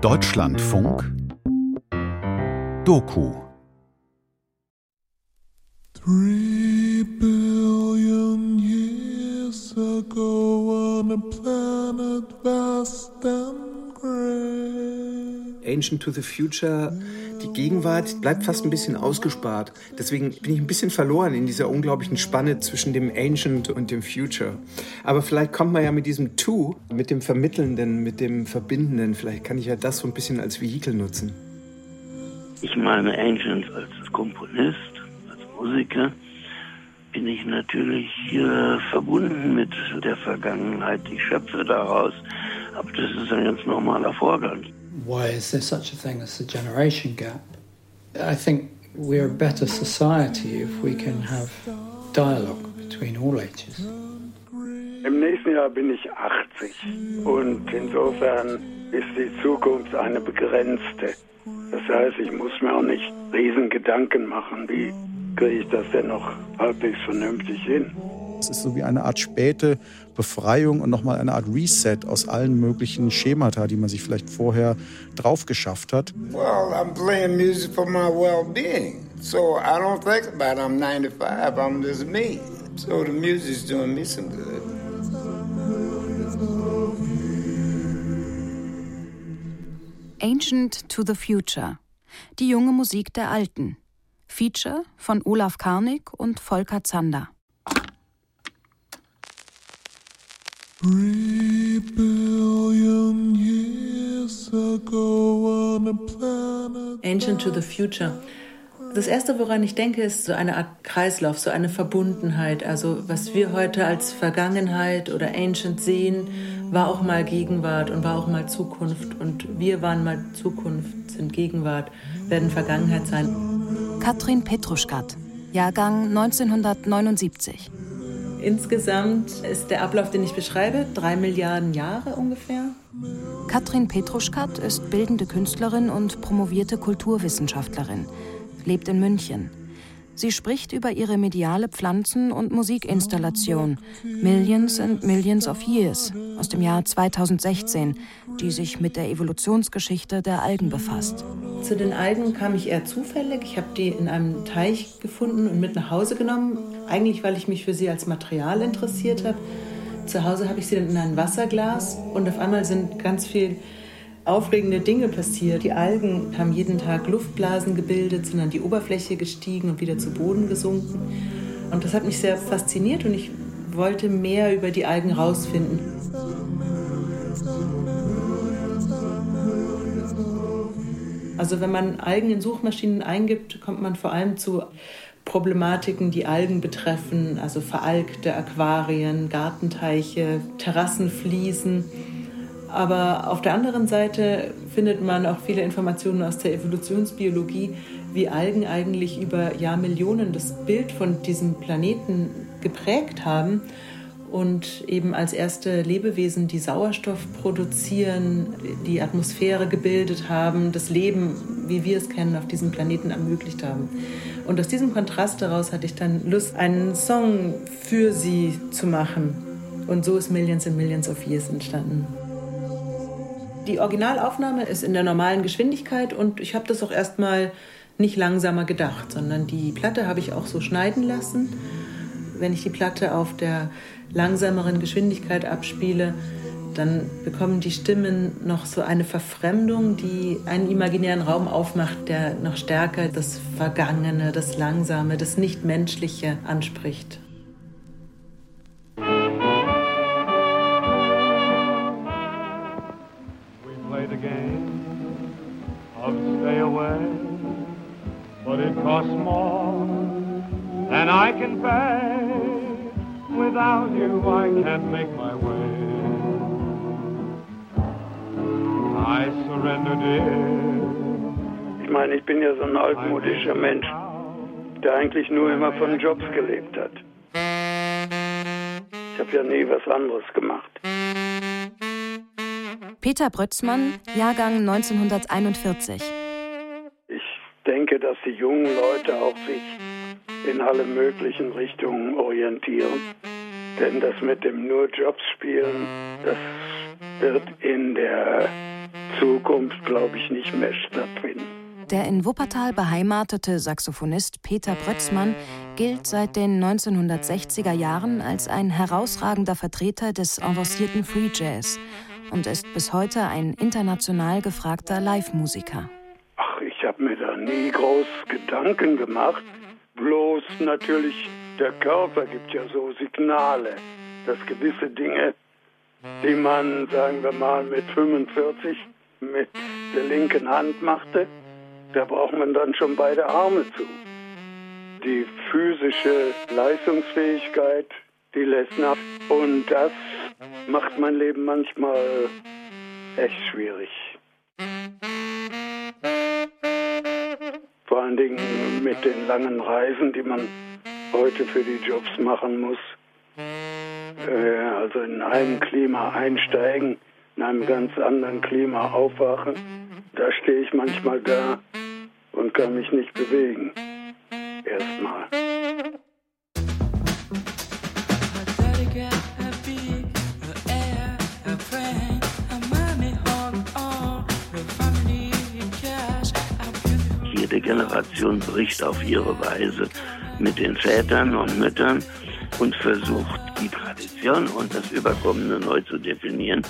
Deutschlandfunk Doku Three billion years ago on a planet vast and. Ancient to the Future die Gegenwart bleibt fast ein bisschen ausgespart. Deswegen bin ich ein bisschen verloren in dieser unglaublichen Spanne zwischen dem Ancient und dem Future. Aber vielleicht kommt man ja mit diesem To, mit dem Vermittelnden, mit dem Verbindenden, vielleicht kann ich ja das so ein bisschen als Vehikel nutzen. Ich meine Ancient als Komponist, als Musiker, bin ich natürlich äh, verbunden mit der Vergangenheit. Ich schöpfe daraus. Aber das ist ein ganz normaler Vorgang. why is there such a thing as a generation gap? I think we're a better society if we can have dialogue between all ages. Im nächsten Jahr bin ich 80 und insofern ist die Zukunft eine begrenzte. Das heißt, ich muss mir auch nicht riesen Gedanken machen, wie kriege ich das denn noch halbwegs vernünftig hin. Es ist so wie eine Art späte Befreiung und nochmal eine Art Reset aus allen möglichen Schemata, die man sich vielleicht vorher drauf geschafft hat. Well, I'm playing music for my well-being. So I don't think about I'm 95, I'm just me. So the music's doing me some good. Ancient to the Future. Die junge Musik der Alten. Feature von Olaf Karnig und Volker Zander. Ancient to the Future. Das erste, woran ich denke, ist so eine Art Kreislauf, so eine Verbundenheit. Also was wir heute als Vergangenheit oder Ancient sehen, war auch mal Gegenwart und war auch mal Zukunft. Und wir waren mal Zukunft, sind Gegenwart, werden Vergangenheit sein. Katrin Petruschkat, Jahrgang 1979. Insgesamt ist der Ablauf, den ich beschreibe, drei Milliarden Jahre ungefähr. Katrin Petruschkat ist bildende Künstlerin und promovierte Kulturwissenschaftlerin, lebt in München. Sie spricht über ihre mediale Pflanzen- und Musikinstallation Millions and Millions of Years aus dem Jahr 2016, die sich mit der Evolutionsgeschichte der Algen befasst. Zu den Algen kam ich eher zufällig. Ich habe die in einem Teich gefunden und mit nach Hause genommen. Eigentlich, weil ich mich für sie als Material interessiert habe. Zu Hause habe ich sie dann in ein Wasserglas und auf einmal sind ganz viel aufregende Dinge passiert. Die Algen haben jeden Tag Luftblasen gebildet, sind an die Oberfläche gestiegen und wieder zu Boden gesunken. Und das hat mich sehr fasziniert und ich wollte mehr über die Algen rausfinden. Also wenn man Algen in Suchmaschinen eingibt, kommt man vor allem zu Problematiken, die Algen betreffen, also veralgte Aquarien, Gartenteiche, Terrassenfliesen. Aber auf der anderen Seite findet man auch viele Informationen aus der Evolutionsbiologie, wie Algen eigentlich über Jahrmillionen das Bild von diesem Planeten geprägt haben und eben als erste Lebewesen, die Sauerstoff produzieren, die Atmosphäre gebildet haben, das Leben, wie wir es kennen, auf diesem Planeten ermöglicht haben. Und aus diesem Kontrast daraus hatte ich dann Lust, einen Song für sie zu machen. Und so ist Millions and Millions of Years entstanden. Die Originalaufnahme ist in der normalen Geschwindigkeit und ich habe das auch erstmal nicht langsamer gedacht, sondern die Platte habe ich auch so schneiden lassen. Wenn ich die Platte auf der langsameren Geschwindigkeit abspiele, dann bekommen die Stimmen noch so eine Verfremdung, die einen imaginären Raum aufmacht, der noch stärker das Vergangene, das Langsame, das Nichtmenschliche anspricht. costs more than I can pay. Without you, I can't make my way. I surrender, dear. Ich meine, ich bin ja so ein altmodischer Mensch, der eigentlich nur immer von Jobs gelebt hat. Ich habe ja nie was anderes gemacht. Peter Brötzmann, Jahrgang 1941 denke, dass die jungen Leute auch sich in alle möglichen Richtungen orientieren. Denn das mit dem nur Jobs spielen, das wird in der Zukunft, glaube ich, nicht mehr stattfinden. Der in Wuppertal beheimatete Saxophonist Peter Brötzmann gilt seit den 1960er Jahren als ein herausragender Vertreter des avancierten Free Jazz und ist bis heute ein international gefragter Live-Musiker. Ach, ich habe mir da nie groß Gedanken gemacht. Bloß natürlich, der Körper gibt ja so Signale, dass gewisse Dinge, die man, sagen wir mal, mit 45 mit der linken Hand machte, da braucht man dann schon beide Arme zu. Die physische Leistungsfähigkeit, die lässt nach. Und das macht mein Leben manchmal echt schwierig. Vor allen Dingen mit den langen Reisen, die man heute für die Jobs machen muss. Äh, also in einem Klima einsteigen, in einem ganz anderen Klima aufwachen. Da stehe ich manchmal da und kann mich nicht bewegen. Erstmal. Jede Generation bricht auf ihre Weise mit den Vätern und Müttern und versucht die Tradition und das Überkommene neu zu definieren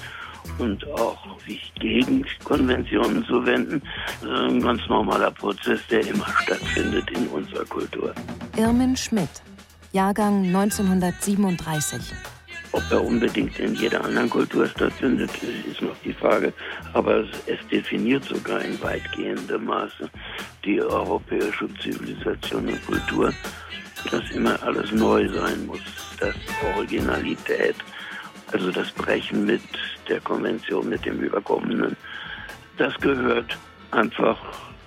und auch sich gegen Konventionen zu wenden. Ein ganz normaler Prozess, der immer stattfindet in unserer Kultur. Irmin Schmidt, Jahrgang 1937. Ob er unbedingt in jeder anderen Kultur stattfindet, ist noch die Frage. Aber es definiert sogar in weitgehendem Maße die europäische Zivilisation und Kultur, dass immer alles neu sein muss, dass Originalität also das Brechen mit der Konvention, mit dem Überkommenen, das gehört einfach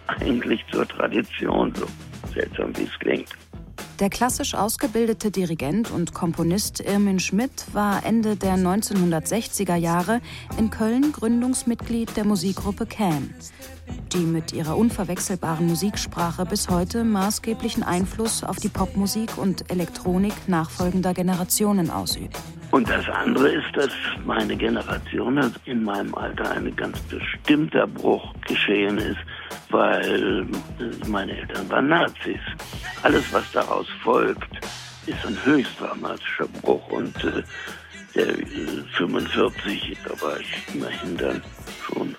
eigentlich zur Tradition, so seltsam wie es klingt. Der klassisch ausgebildete Dirigent und Komponist Irmin Schmidt war Ende der 1960er Jahre in Köln Gründungsmitglied der Musikgruppe Can, die mit ihrer unverwechselbaren Musiksprache bis heute maßgeblichen Einfluss auf die Popmusik und Elektronik nachfolgender Generationen ausübt. Und das andere ist, dass meine Generation, also in meinem Alter, ein ganz bestimmter Bruch geschehen ist, weil meine Eltern waren Nazis. Alles, was daraus folgt, ist ein höchst dramatischer Bruch. Und äh, der äh, 45, da war ich immerhin dann schon,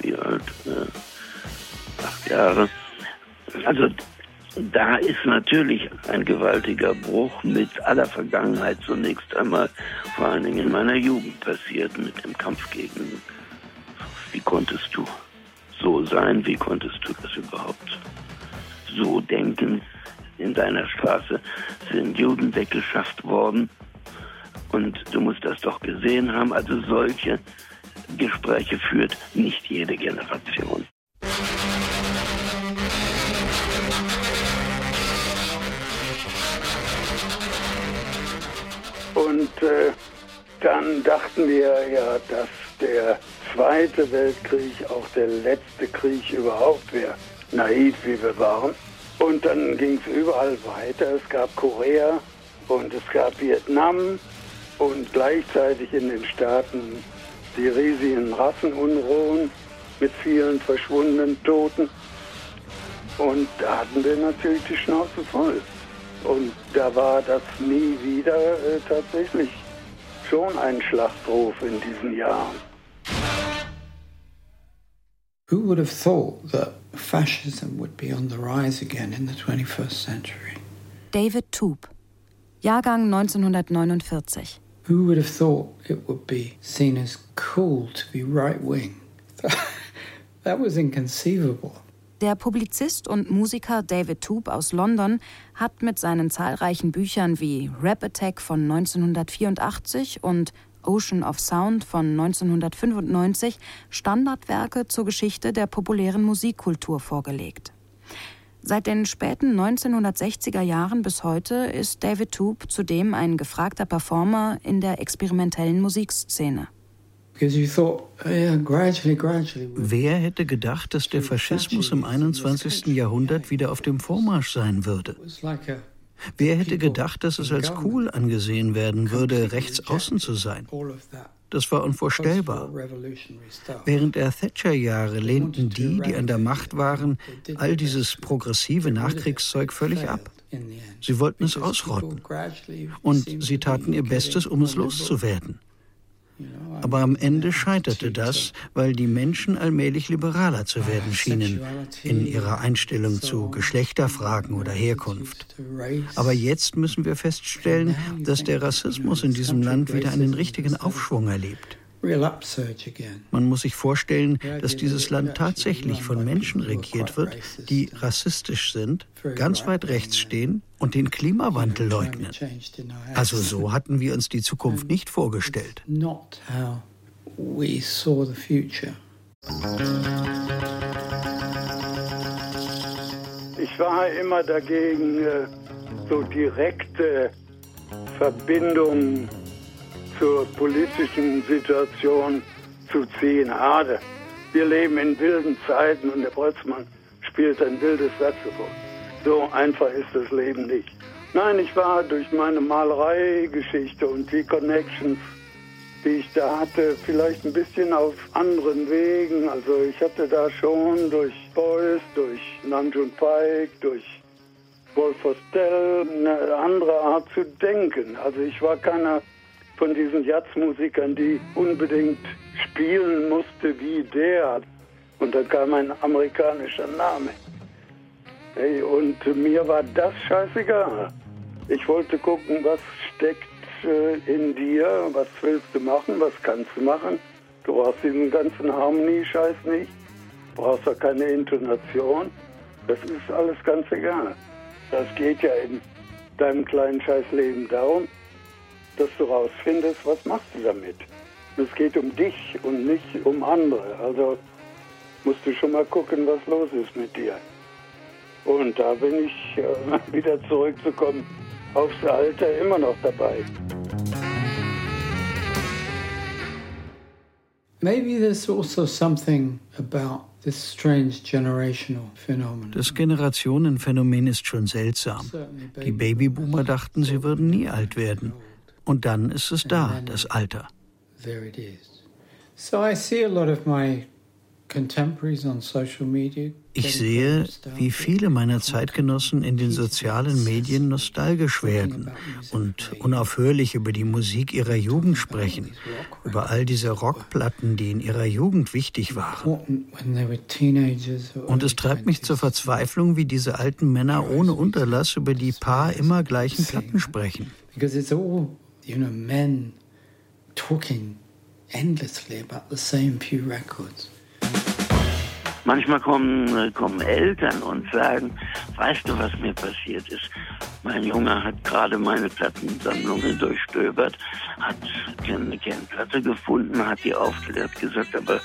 wie alt? Äh, acht Jahre. Also da ist natürlich ein gewaltiger Bruch mit aller Vergangenheit zunächst einmal, vor allen Dingen in meiner Jugend passiert, mit dem Kampf gegen, wie konntest du so sein, wie konntest du das überhaupt so denken. In deiner Straße sind Juden weggeschafft worden und du musst das doch gesehen haben. Also solche Gespräche führt nicht jede Generation. Und äh, dann dachten wir ja, dass der Zweite Weltkrieg auch der letzte Krieg überhaupt wäre. Naiv wie wir waren. Und dann ging es überall weiter. Es gab Korea und es gab Vietnam und gleichzeitig in den Staaten die riesigen Rassenunruhen mit vielen verschwundenen Toten. Und da hatten wir natürlich die Schnauze voll. Und da war das nie wieder äh, tatsächlich schon ein Schlachtruf in diesen Jahren. Who would have thought that fascism would be on the rise again in the 21st century? David Toop, Jahrgang 1949. Who would have thought it would be seen as cool to be right wing? that was inconceivable. Der Publizist und Musiker David Toop aus London hat mit seinen zahlreichen Büchern wie Rap Attack von 1984 und Ocean of Sound von 1995 Standardwerke zur Geschichte der populären Musikkultur vorgelegt. Seit den späten 1960er Jahren bis heute ist David Toop zudem ein gefragter Performer in der experimentellen Musikszene. Wer hätte gedacht, dass der Faschismus im 21. Jahrhundert wieder auf dem Vormarsch sein würde? Wer hätte gedacht, dass es als cool angesehen werden würde, rechts außen zu sein? Das war unvorstellbar. Während der Thatcher-Jahre lehnten die, die an der Macht waren, all dieses progressive Nachkriegszeug völlig ab. Sie wollten es ausrotten. Und sie taten ihr Bestes, um es loszuwerden. Aber am Ende scheiterte das, weil die Menschen allmählich liberaler zu werden schienen in ihrer Einstellung zu Geschlechterfragen oder Herkunft. Aber jetzt müssen wir feststellen, dass der Rassismus in diesem Land wieder einen richtigen Aufschwung erlebt. Man muss sich vorstellen, dass dieses Land tatsächlich von Menschen regiert wird, die rassistisch sind, ganz weit rechts stehen und den Klimawandel leugnen. Also so hatten wir uns die Zukunft nicht vorgestellt. Ich war immer dagegen, äh, so direkte Verbindungen zur politischen Situation zu ziehen. Hade. Wir leben in wilden Zeiten und der Boltzmann spielt ein wildes Saxophon. So einfach ist das Leben nicht. Nein, ich war durch meine Malereigeschichte und die Connections, die ich da hatte, vielleicht ein bisschen auf anderen Wegen. Also ich hatte da schon durch Beuys, durch Namjoon Paik, durch Wolf Hostel eine andere Art zu denken. Also ich war keiner von diesen Jazzmusikern, die unbedingt spielen musste wie der. Und dann kam ein amerikanischer Name. Hey, und mir war das scheißegal. Ich wollte gucken, was steckt äh, in dir, was willst du machen, was kannst du machen. Du brauchst diesen ganzen Harmonie-Scheiß nicht, du brauchst auch keine Intonation. Das ist alles ganz egal. Das geht ja in deinem kleinen Scheißleben darum, dass du rausfindest, was machst du damit. Es geht um dich und nicht um andere. Also musst du schon mal gucken, was los ist mit dir. Und da bin ich äh, wieder zurückzukommen aufs Alter immer noch dabei. Maybe there's also something about this strange generational phenomenon. Das Generationenphänomen ist schon seltsam. Die Babyboomer dachten, sie würden nie alt werden. Und dann ist es da, das Alter. There it is. So I see a lot of my contemporaries on social media ich sehe, wie viele meiner Zeitgenossen in den sozialen Medien nostalgisch werden und unaufhörlich über die Musik ihrer Jugend sprechen, über all diese Rockplatten, die in ihrer Jugend wichtig waren. Und es treibt mich zur Verzweiflung, wie diese alten Männer ohne Unterlass über die paar immer gleichen Platten sprechen. Because it's all you know, men talking endlessly about the same few records. Manchmal kommen, kommen Eltern und sagen, weißt du, was mir passiert ist? Mein Junge hat gerade meine Plattensammlungen durchstöbert, hat eine Kernplatte gefunden, hat die aufgeklärt, gesagt, aber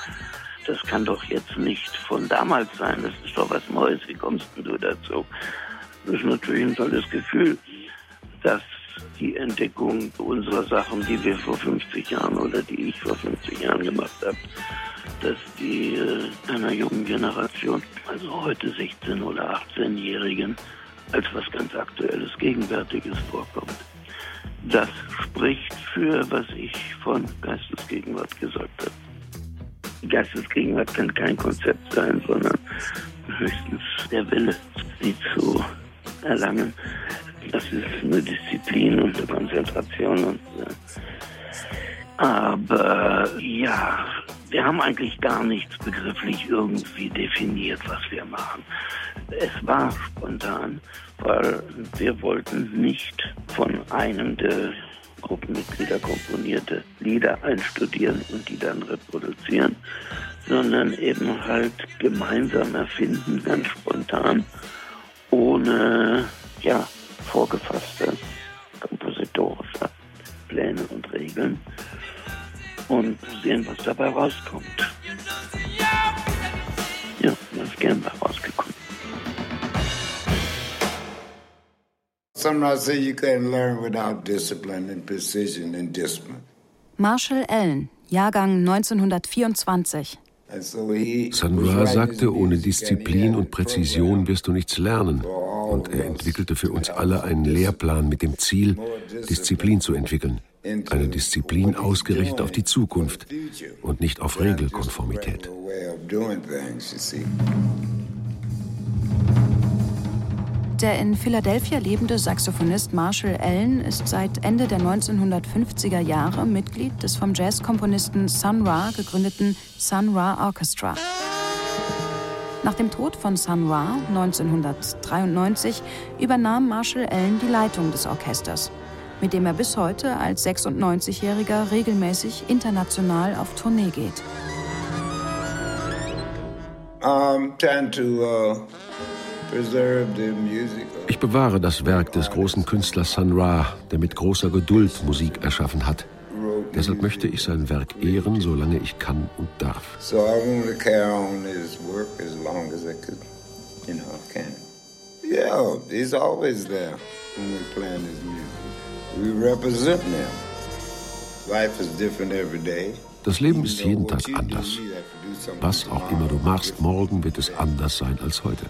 das kann doch jetzt nicht von damals sein, das ist doch was Neues, wie kommst du dazu? Das ist natürlich ein tolles Gefühl, dass die Entdeckung unserer Sachen, die wir vor 50 Jahren oder die ich vor 50 Jahren gemacht habe, dass die äh, einer jungen Generation, also heute 16- oder 18-Jährigen, als was ganz Aktuelles, Gegenwärtiges vorkommt. Das spricht für, was ich von Geistesgegenwart gesagt habe. Geistesgegenwart kann kein Konzept sein, sondern höchstens der Wille, sie zu erlangen. Das ist eine Disziplin und eine Konzentration. Und, äh, aber ja, wir haben eigentlich gar nichts begrifflich irgendwie definiert, was wir machen. Es war spontan, weil wir wollten nicht von einem der Gruppenmitglieder komponierte Lieder einstudieren und die dann reproduzieren, sondern eben halt gemeinsam erfinden, ganz spontan, ohne ja, vorgefasste kompositorische Pläne und Regeln und sehen, was dabei rauskommt. Ja, da ist gern bei rausgekommen. Sometimes say you can learn without discipline and precision and discipline. Marshall Allen, Jahrgang 1924. Sanra sagte, ohne Disziplin und Präzision wirst du nichts lernen. und er entwickelte für uns alle einen Lehrplan mit dem Ziel, Disziplin zu entwickeln. Eine Disziplin ausgerichtet auf die Zukunft und nicht auf Regelkonformität. Der in Philadelphia lebende Saxophonist Marshall Allen ist seit Ende der 1950er Jahre Mitglied des vom Jazzkomponisten Sun Ra gegründeten Sun Ra Orchestra. Nach dem Tod von Sun Ra 1993 übernahm Marshall Allen die Leitung des Orchesters, mit dem er bis heute als 96-Jähriger regelmäßig international auf Tournee geht. Um, to, uh ich bewahre das Werk des großen Künstlers Sun Ra, der mit großer Geduld Musik erschaffen hat. Deshalb möchte ich sein Werk ehren, solange ich kann und darf. So I want to carry on his work as long as I could, you know, can. Yeah, he's always there when we playing his music. We represent him. Life is different every day. Das Leben ist jeden Tag anders. Was auch immer du machst, morgen wird es anders sein als heute.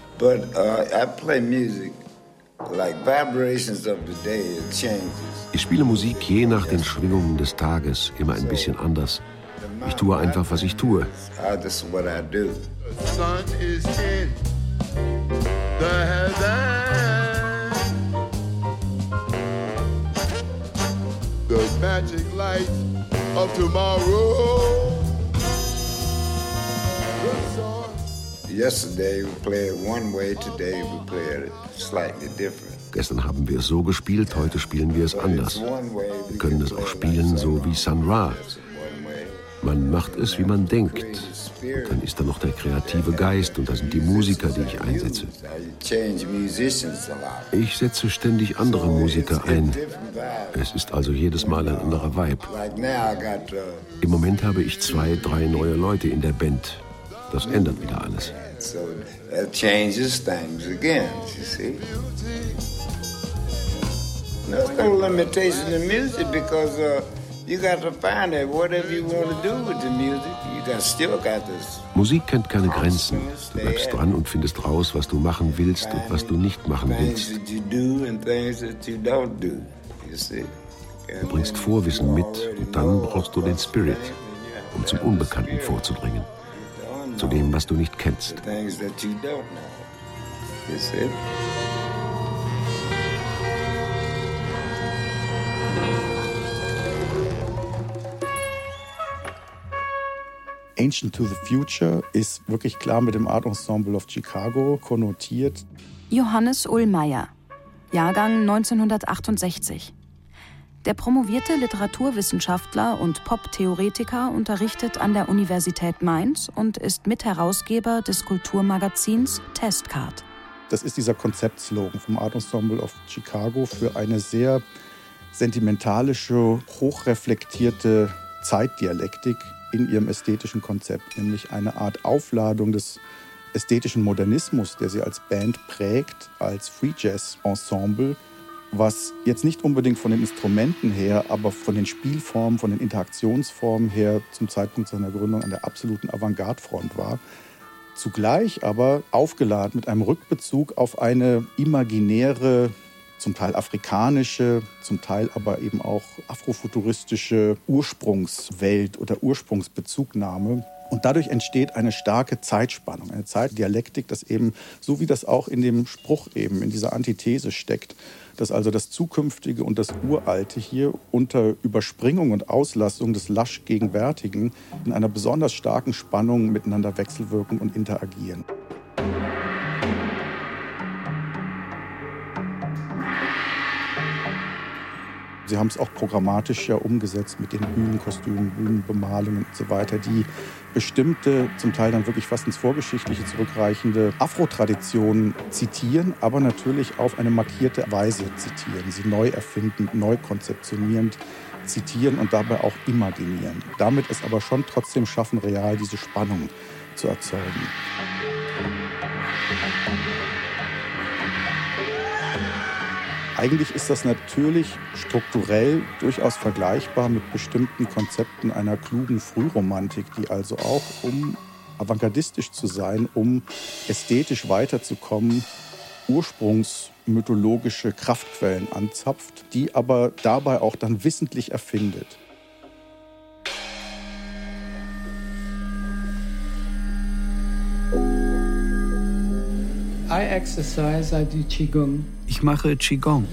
Ich spiele Musik je nach den Schwingungen des Tages, immer ein bisschen anders. Ich tue einfach, was ich tue. The magic light of tomorrow. Yesterday we played one way, today we play it slightly different. Gestern haben wir es so gespielt, heute spielen wir es anders. Wir können es auch spielen, so wie Sun Ra. Man macht es, wie man denkt. Und dann ist da noch der kreative Geist und da sind die Musiker, die ich einsetze. Ich setze ständig andere Musiker ein. Es ist also jedes Mal ein anderer Vibe. Im Moment habe ich zwei, drei neue Leute in der Band. Das ändert wieder alles. There's no limitation in music because uh, you got to find it. Whatever you want to do with the music, you got still got this. Musik kennt keine Grenzen. Du bleibst dran und findest raus, was du machen willst und was du nicht machen willst. Du bringst Vorwissen mit und dann brauchst du den Spirit, um zum Unbekannten vorzudringen. Zu dem, was du nicht kennst. Ancient to the Future ist wirklich klar mit dem Art Ensemble of Chicago konnotiert. Johannes Ullmeier, Jahrgang 1968. Der promovierte Literaturwissenschaftler und Pop-Theoretiker unterrichtet an der Universität Mainz und ist Mitherausgeber des Kulturmagazins Testcard. Das ist dieser Konzeptslogan vom Art Ensemble of Chicago für eine sehr sentimentalische, hochreflektierte Zeitdialektik, in ihrem ästhetischen Konzept, nämlich eine Art Aufladung des ästhetischen Modernismus, der sie als Band prägt, als Free Jazz Ensemble, was jetzt nicht unbedingt von den Instrumenten her, aber von den Spielformen, von den Interaktionsformen her zum Zeitpunkt seiner Gründung an der absoluten Avantgarde-Front war. Zugleich aber aufgeladen mit einem Rückbezug auf eine imaginäre zum Teil afrikanische, zum Teil aber eben auch afrofuturistische Ursprungswelt oder Ursprungsbezugnahme. Und dadurch entsteht eine starke Zeitspannung, eine Zeitdialektik, das eben, so wie das auch in dem Spruch eben, in dieser Antithese steckt, dass also das Zukünftige und das Uralte hier unter Überspringung und Auslassung des lasch Gegenwärtigen in einer besonders starken Spannung miteinander wechselwirken und interagieren. Sie haben es auch programmatisch ja umgesetzt mit den Bühnenkostümen, Bühnenbemalungen und so weiter, die bestimmte, zum Teil dann wirklich fast ins Vorgeschichtliche zurückreichende Afro-Traditionen zitieren, aber natürlich auf eine markierte Weise zitieren, sie neu erfinden, neu konzeptionierend zitieren und dabei auch imaginieren. Damit es aber schon trotzdem schaffen, real diese Spannung zu erzeugen. Eigentlich ist das natürlich strukturell durchaus vergleichbar mit bestimmten Konzepten einer klugen Frühromantik, die also auch, um avantgardistisch zu sein, um ästhetisch weiterzukommen, ursprungsmythologische Kraftquellen anzapft, die aber dabei auch dann wissentlich erfindet. Ich mache Qigong.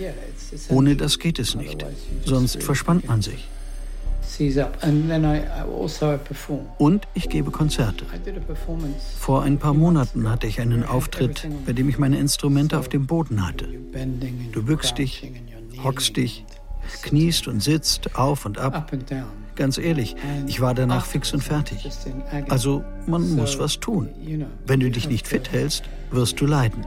Ohne das geht es nicht. Sonst verspannt man sich. Also Und ich gebe Konzerte. Vor ein paar Monaten hatte ich einen Auftritt, bei dem ich meine Instrumente auf dem Boden hatte. Du bückst dich, hockst dich, kniest und sitzt auf und ab. Ganz ehrlich, ich war danach fix und fertig. Also man muss was tun. Wenn du dich nicht fit hältst, wirst du leiden.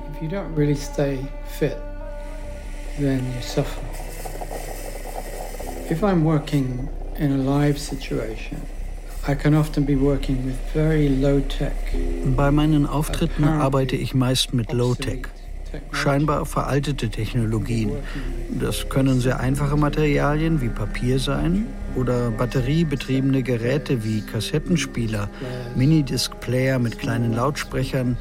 If I'm working in a live situation. Bei meinen Auftritten arbeite ich meist mit Low-Tech. Scheinbar veraltete Technologien. Das können sehr einfache Materialien wie Papier sein oder batteriebetriebene Geräte wie Kassettenspieler, Minidisc-Player mit kleinen Lautsprechern,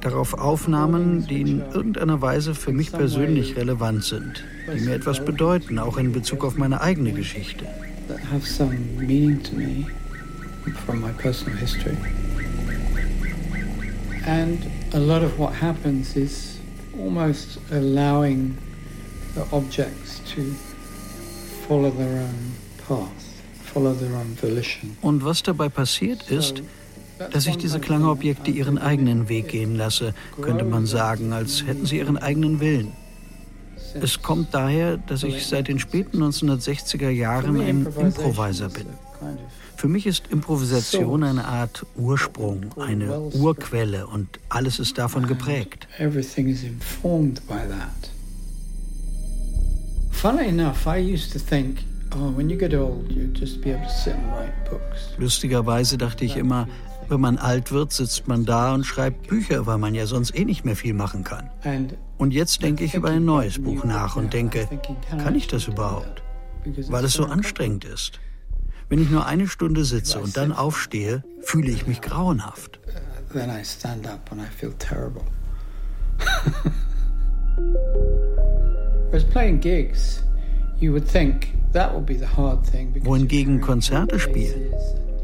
darauf Aufnahmen, die in irgendeiner Weise für mich persönlich relevant sind, die mir etwas bedeuten, auch in Bezug auf meine eigene Geschichte. And a lot of what happens is almost allowing the objects to follow their own path, follow their own volition. Und was dabei passiert ist, dass ich diese Klangobjekte ihren eigenen Weg gehen lasse, könnte man sagen, als hätten sie ihren eigenen Willen. Es kommt daher, dass ich seit den späten 1960er Jahren ein Improviser bin. Für mich ist Improvisation eine Art Ursprung, eine Urquelle und alles ist davon geprägt. Oh. Lustigerweise dachte ich immer, wenn man alt wird, sitzt man da und schreibt Bücher, weil man ja sonst eh nicht mehr viel machen kann. Und jetzt denke ich über ein neues Buch nach und denke, kann ich das überhaupt? Weil es so anstrengend ist. Wenn ich nur eine Stunde sitze und dann aufstehe, fühle ich mich grauenhaft. Then I stand up and I feel terrible. Thing. Wohingegen Konzerte spielen,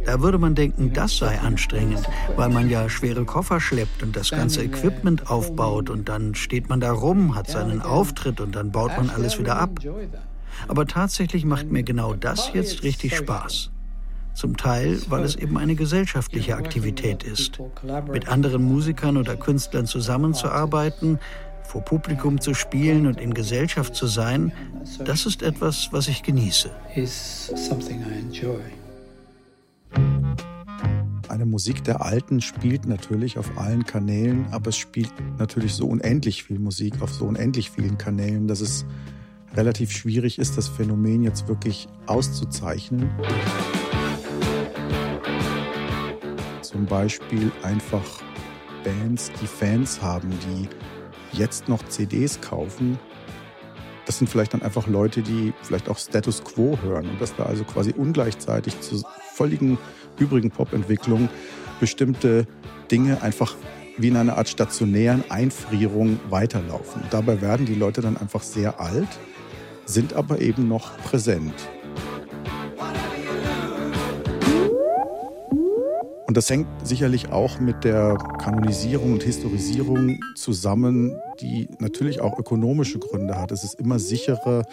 da würde man denken, das sei anstrengend, weil man ja schwere Koffer schleppt und das ganze Equipment aufbaut und dann steht man da rum, hat seinen Auftritt und dann baut man alles wieder ab. Aber tatsächlich macht mir genau das jetzt richtig Spaß. Zum Teil, weil es eben eine gesellschaftliche Aktivität ist. Mit anderen Musikern oder Künstlern zusammenzuarbeiten, vor Publikum zu spielen und in Gesellschaft zu sein, das ist etwas, was ich genieße. Eine Musik der Alten spielt natürlich auf allen Kanälen, aber es spielt natürlich so unendlich viel Musik auf so unendlich vielen Kanälen, dass es relativ schwierig ist, das Phänomen jetzt wirklich auszuzeichnen. Zum Beispiel einfach Bands, die Fans haben, die jetzt noch CDs kaufen. Das sind vielleicht dann einfach Leute, die vielleicht auch Status Quo hören und dass da also quasi ungleichzeitig zu völligen übrigen Popentwicklung bestimmte Dinge einfach wie in einer Art stationären Einfrierung weiterlaufen. Dabei werden die Leute dann einfach sehr alt, sind aber eben noch präsent. Und das hängt sicherlich auch mit der Kanonisierung und Historisierung zusammen, die natürlich auch ökonomische Gründe hat. Es ist immer sicherer,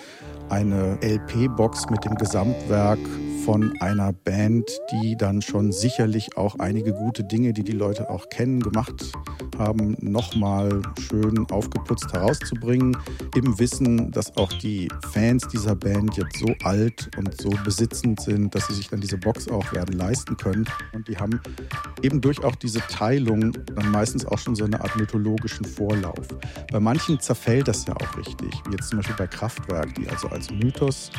eine LP-Box mit dem Gesamtwerk von einer Band, die dann schon sicherlich auch einige gute Dinge, die die Leute auch kennen, gemacht haben, nochmal schön aufgeputzt herauszubringen, im Wissen, dass auch die Fans dieser Band jetzt so alt und so besitzend sind, dass sie sich dann diese Box auch werden leisten können. Und die haben eben durch auch diese Teilung dann meistens auch schon so eine Art mythologischen Vorlauf. Bei manchen zerfällt das ja auch richtig, wie jetzt zum Beispiel bei Kraftwerk, die also als Mythos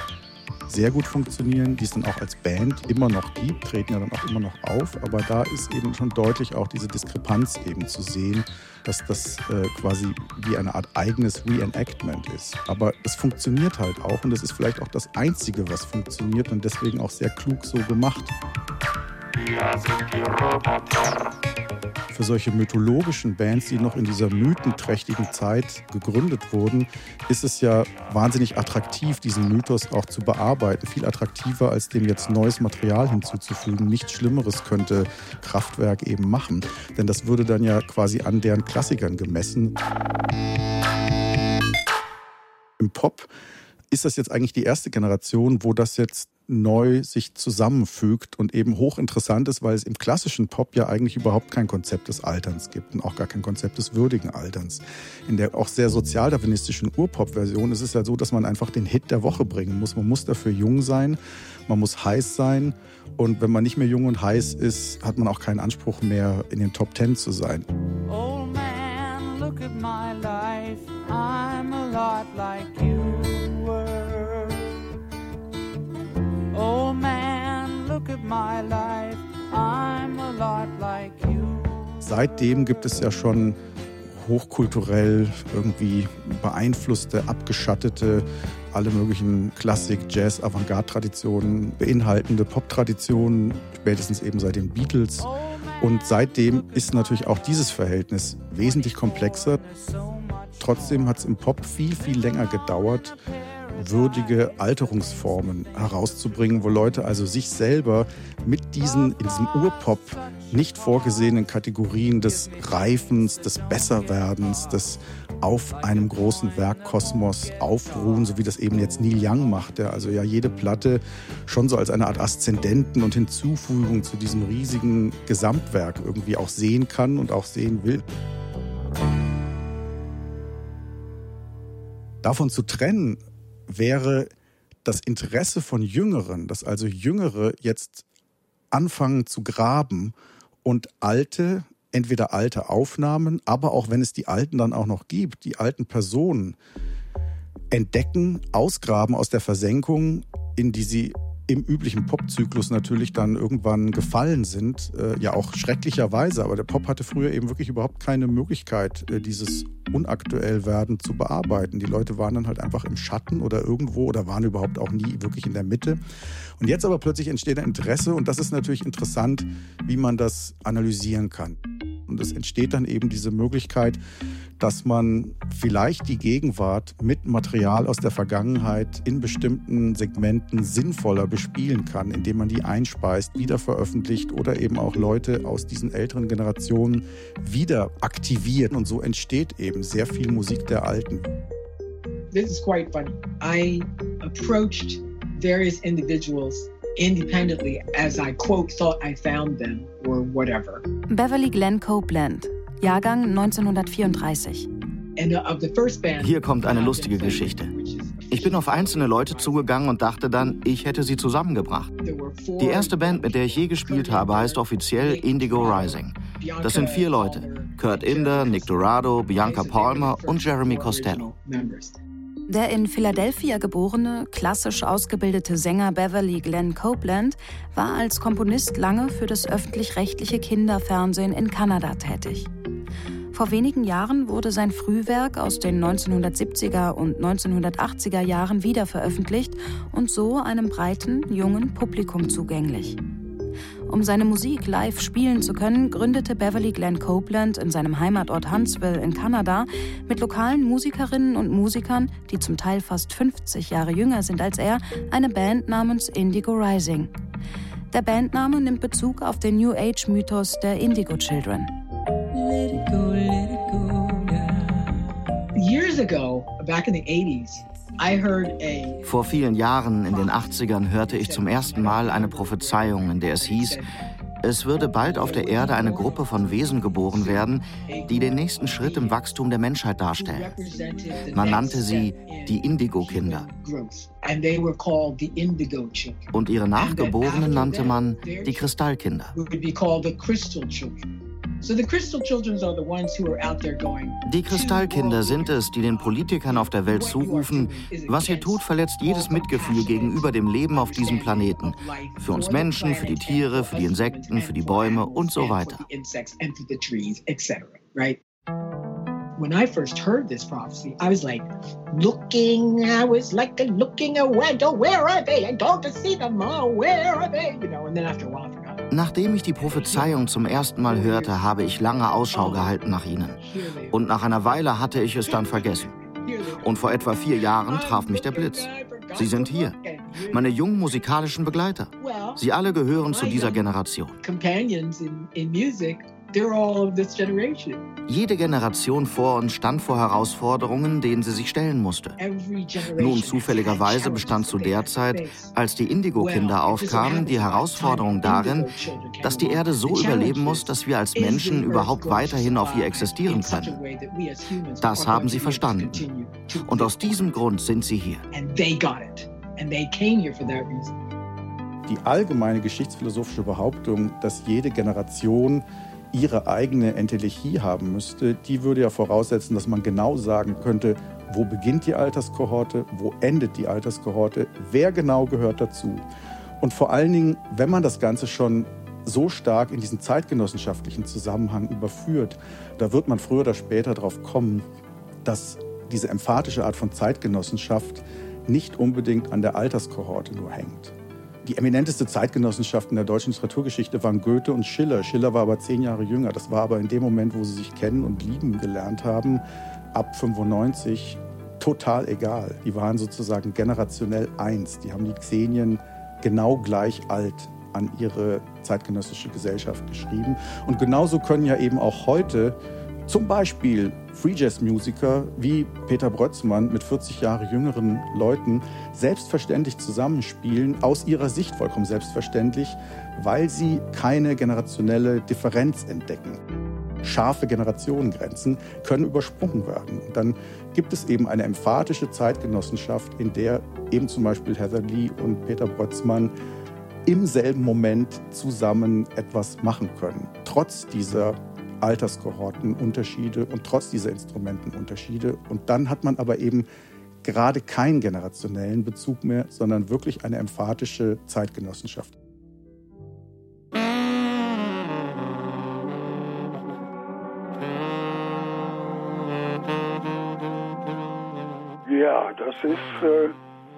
sehr gut funktionieren, die es dann auch als Band immer noch gibt, treten ja dann auch immer noch auf, aber da ist eben schon deutlich auch diese Diskrepanz eben zu sehen, dass das äh, quasi wie eine Art eigenes Reenactment ist. Aber es funktioniert halt auch und das ist vielleicht auch das Einzige, was funktioniert und deswegen auch sehr klug so gemacht. Wir sind die Roboter. für solche mythologischen Bands, die noch in dieser mythenträchtigen Zeit gegründet wurden, ist es ja wahnsinnig attraktiv, diesen Mythos auch zu bearbeiten. Viel attraktiver, als dem jetzt neues Material hinzuzufügen. Nichts Schlimmeres könnte Kraftwerk eben machen. Denn das würde dann ja quasi an deren Klassikern gemessen. Im Pop ist das jetzt eigentlich die erste Generation, wo das jetzt neu sich zusammenfügt und eben hochinteressant ist, weil es im klassischen Pop ja eigentlich überhaupt kein Konzept des Alterns gibt und auch gar kein Konzept des würdigen Alterns. In der auch sehr sozialdarwinistischen Urpop-Version ist es ja so, dass man einfach den Hit der Woche bringen muss. Man muss dafür jung sein, man muss heiß sein und wenn man nicht mehr jung und heiß ist, hat man auch keinen Anspruch mehr, in den Top Ten zu sein. Old man, look at my life. I'm a lot like you Seitdem gibt es ja schon hochkulturell irgendwie beeinflusste, abgeschattete, alle möglichen Klassik, Jazz, Avantgarde-Traditionen beinhaltende Pop-Traditionen, spätestens eben seit den Beatles. Und seitdem ist natürlich auch dieses Verhältnis wesentlich komplexer. Trotzdem hat es im Pop viel, viel länger gedauert, würdige Alterungsformen herauszubringen, wo Leute also sich selber mit diesen in diesem Urpop nicht vorgesehenen Kategorien des Reifens, des Besserwerdens, des auf einem großen Werkkosmos aufruhen, so wie das eben jetzt Neil Young macht, der also ja jede Platte schon so als eine Art Aszendenten und Hinzufügung zu diesem riesigen Gesamtwerk irgendwie auch sehen kann und auch sehen will. Davon zu trennen wäre das Interesse von Jüngeren, dass also Jüngere jetzt anfangen zu graben und alte, entweder alte Aufnahmen, aber auch wenn es die alten dann auch noch gibt, die alten Personen entdecken, ausgraben aus der Versenkung, in die sie im üblichen Popzyklus natürlich dann irgendwann gefallen sind. Äh, ja auch schrecklicherweise, aber der Pop hatte früher eben wirklich überhaupt keine Möglichkeit, äh, dieses unaktuell werden zu bearbeiten. Die Leute waren dann halt einfach im Schatten oder irgendwo oder waren überhaupt auch nie wirklich in der Mitte. Und jetzt aber plötzlich entsteht ein Interesse und das ist natürlich interessant, wie man das analysieren kann. Und es entsteht dann eben diese Möglichkeit, dass man vielleicht die Gegenwart mit Material aus der Vergangenheit in bestimmten Segmenten sinnvoller bespielen kann, indem man die einspeist, wieder veröffentlicht oder eben auch Leute aus diesen älteren Generationen wieder aktiviert. Und so entsteht eben sehr viel Musik der Alten. This is quite funny. I approached various individuals independently as I quote thought I found them or whatever. Beverly Glenn Copeland Jahrgang 1934. Hier kommt eine lustige Geschichte. Ich bin auf einzelne Leute zugegangen und dachte dann, ich hätte sie zusammengebracht. Die erste Band, mit der ich je gespielt habe, heißt offiziell Indigo Rising. Das sind vier Leute. Kurt Inder, Nick Dorado, Bianca Palmer und Jeremy Costello. Der in Philadelphia geborene, klassisch ausgebildete Sänger Beverly Glenn Copeland war als Komponist lange für das öffentlich-rechtliche Kinderfernsehen in Kanada tätig. Vor wenigen Jahren wurde sein Frühwerk aus den 1970er und 1980er Jahren wiederveröffentlicht und so einem breiten, jungen Publikum zugänglich. Um seine Musik live spielen zu können, gründete Beverly Glenn Copeland in seinem Heimatort Huntsville in Kanada mit lokalen Musikerinnen und Musikern, die zum Teil fast 50 Jahre jünger sind als er, eine Band namens Indigo Rising. Der Bandname nimmt Bezug auf den New Age-Mythos der Indigo Children. Let it go, let it go, yeah. Years ago, back in the 80s, vor vielen Jahren in den 80ern hörte ich zum ersten Mal eine Prophezeiung, in der es hieß, es würde bald auf der Erde eine Gruppe von Wesen geboren werden, die den nächsten Schritt im Wachstum der Menschheit darstellen. Man nannte sie die Indigo-Kinder. Und ihre Nachgeborenen nannte man die Kristallkinder. Die Kristallkinder sind es, die den Politikern auf der Welt zurufen, was ihr tut, verletzt jedes Mitgefühl gegenüber dem Leben auf diesem Planeten. Für uns Menschen, für die Tiere, für die Insekten, für die Bäume und so weiter. when I first heard this prophecy, I was like looking, I was like looking around, oh, where are they? I don't see them, oh, where are they? You know, and then after a while I forgot Nachdem ich die Prophezeiung zum ersten Mal hörte, habe ich lange Ausschau gehalten nach ihnen. Und nach einer Weile hatte ich es dann vergessen. Und vor etwa vier Jahren traf mich der Blitz. Sie sind hier, meine jungen musikalischen Begleiter. Sie alle gehören zu dieser Generation. Jede Generation vor uns stand vor Herausforderungen, denen sie sich stellen musste. Nun zufälligerweise bestand zu der Zeit, als die Indigo-Kinder aufkamen, die Herausforderung darin, dass die Erde so überleben muss, dass wir als Menschen überhaupt weiterhin auf ihr existieren können. Das haben sie verstanden. Und aus diesem Grund sind sie hier. Die allgemeine geschichtsphilosophische Behauptung, dass jede Generation ihre eigene Entelechie haben müsste, die würde ja voraussetzen, dass man genau sagen könnte, wo beginnt die Alterskohorte, wo endet die Alterskohorte, wer genau gehört dazu. Und vor allen Dingen, wenn man das Ganze schon so stark in diesen zeitgenossenschaftlichen Zusammenhang überführt, da wird man früher oder später darauf kommen, dass diese emphatische Art von Zeitgenossenschaft nicht unbedingt an der Alterskohorte nur hängt. Die eminenteste Zeitgenossenschaft in der deutschen Literaturgeschichte waren Goethe und Schiller. Schiller war aber zehn Jahre jünger. Das war aber in dem Moment, wo sie sich kennen und lieben gelernt haben, ab 95 total egal. Die waren sozusagen generationell eins. Die haben die Xenien genau gleich alt an ihre zeitgenössische Gesellschaft geschrieben. Und genauso können ja eben auch heute zum Beispiel Free Jazz Musiker wie Peter Brötzmann mit 40 Jahre jüngeren Leuten selbstverständlich zusammenspielen, aus ihrer Sicht vollkommen selbstverständlich, weil sie keine generationelle Differenz entdecken. Scharfe Generationengrenzen können übersprungen werden. Dann gibt es eben eine emphatische Zeitgenossenschaft, in der eben zum Beispiel Heather Lee und Peter Brötzmann im selben Moment zusammen etwas machen können, trotz dieser Alterskohortenunterschiede und trotz dieser Instrumentenunterschiede. Und dann hat man aber eben gerade keinen generationellen Bezug mehr, sondern wirklich eine emphatische Zeitgenossenschaft. Ja, das ist äh,